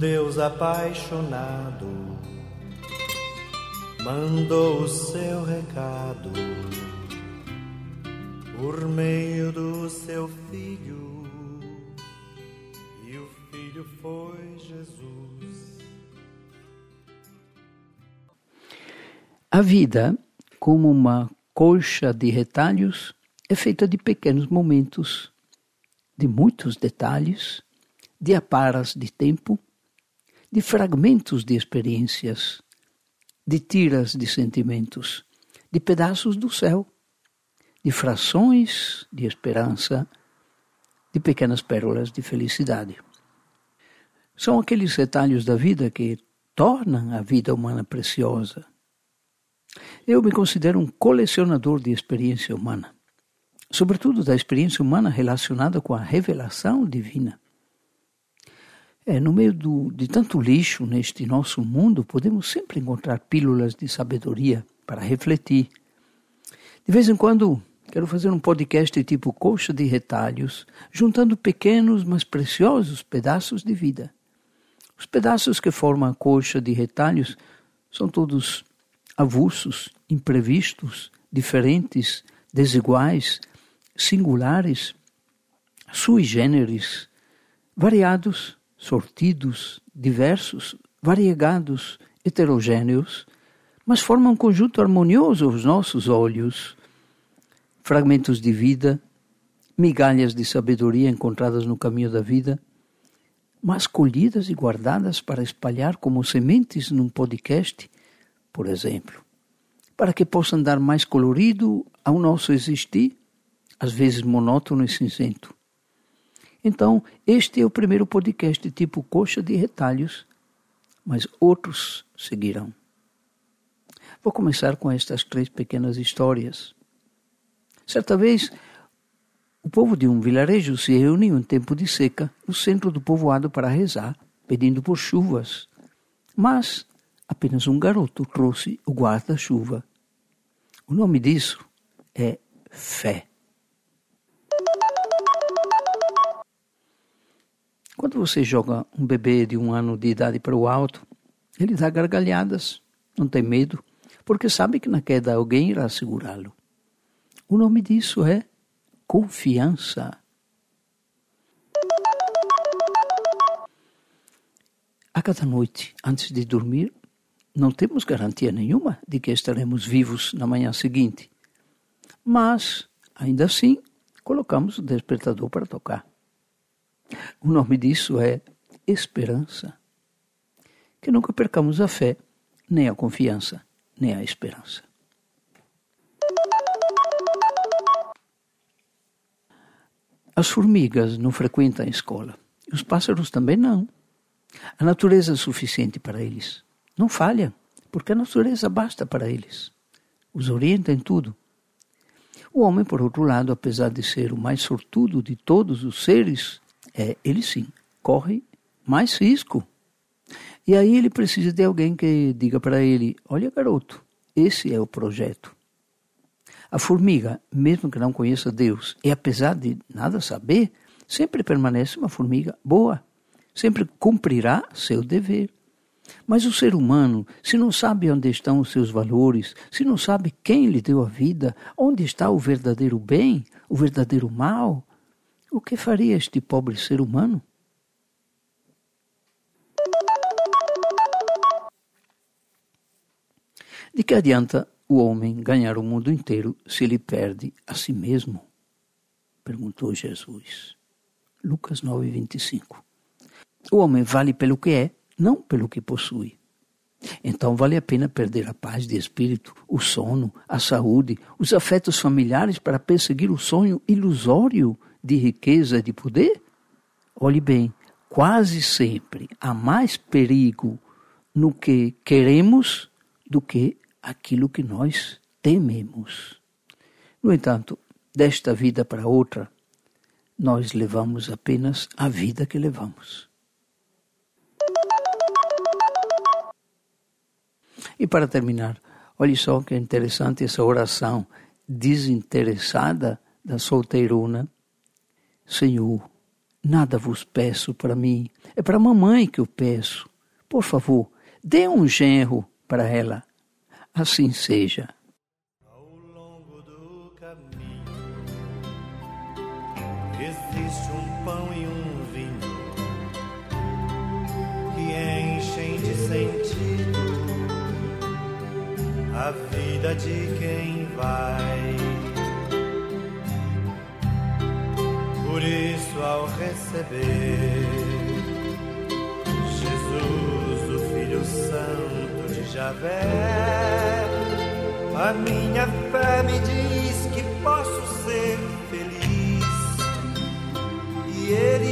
Deus apaixonado mandou o seu recado por meio do seu filho, e o filho foi Jesus. A vida, como uma colcha de retalhos, é feita de pequenos momentos, de muitos detalhes, de aparas de tempo, de fragmentos de experiências, de tiras de sentimentos, de pedaços do céu, de frações de esperança, de pequenas pérolas de felicidade. São aqueles retalhos da vida que tornam a vida humana preciosa. Eu me considero um colecionador de experiência humana, sobretudo da experiência humana relacionada com a revelação divina. É, no meio do, de tanto lixo neste nosso mundo, podemos sempre encontrar pílulas de sabedoria para refletir. De vez em quando, quero fazer um podcast tipo coxa de retalhos, juntando pequenos, mas preciosos pedaços de vida. Os pedaços que formam a coxa de retalhos são todos avulsos, imprevistos, diferentes, desiguais, singulares, sui generis, variados sortidos, diversos, variegados, heterogêneos, mas formam um conjunto harmonioso aos nossos olhos. Fragmentos de vida, migalhas de sabedoria encontradas no caminho da vida, mas colhidas e guardadas para espalhar como sementes num podcast, por exemplo, para que possam dar mais colorido ao nosso existir, às vezes monótono e cinzento. Então, este é o primeiro podcast tipo coxa de retalhos, mas outros seguirão. Vou começar com estas três pequenas histórias. Certa vez, o povo de um vilarejo se reuniu em tempo de seca no centro do povoado para rezar, pedindo por chuvas. Mas apenas um garoto trouxe o guarda-chuva. O nome disso é fé. Quando você joga um bebê de um ano de idade para o alto, ele dá gargalhadas, não tem medo, porque sabe que na queda alguém irá segurá-lo. O nome disso é confiança. A cada noite, antes de dormir, não temos garantia nenhuma de que estaremos vivos na manhã seguinte. Mas, ainda assim, colocamos o despertador para tocar. O nome disso é esperança. Que nunca percamos a fé, nem a confiança, nem a esperança. As formigas não frequentam a escola. Os pássaros também não. A natureza é suficiente para eles. Não falham, porque a natureza basta para eles. Os orienta em tudo. O homem, por outro lado, apesar de ser o mais sortudo de todos os seres, é, ele sim corre mais risco. E aí ele precisa de alguém que diga para ele: olha, garoto, esse é o projeto. A formiga, mesmo que não conheça Deus, e apesar de nada saber, sempre permanece uma formiga boa, sempre cumprirá seu dever. Mas o ser humano, se não sabe onde estão os seus valores, se não sabe quem lhe deu a vida, onde está o verdadeiro bem, o verdadeiro mal, o que faria este pobre ser humano? De que adianta o homem ganhar o mundo inteiro se ele perde a si mesmo? Perguntou Jesus. Lucas 9, 25. O homem vale pelo que é, não pelo que possui. Então vale a pena perder a paz de espírito, o sono, a saúde, os afetos familiares para perseguir o sonho ilusório de riqueza de poder? Olhe bem, quase sempre há mais perigo no que queremos do que aquilo que nós tememos. No entanto, desta vida para outra, nós levamos apenas a vida que levamos. E para terminar, olhe só que é interessante essa oração desinteressada da solteirona Senhor, Nada vos peço para mim, é para a mamãe que eu peço. Por favor, dê um genro para ela. Assim seja. Ao longo do caminho existe um pão e um vinho que enchem de sentido a vida de quem vai. Por isso, ao receber Jesus, o Filho Santo de Javé, a minha fé me diz que posso ser feliz. E Ele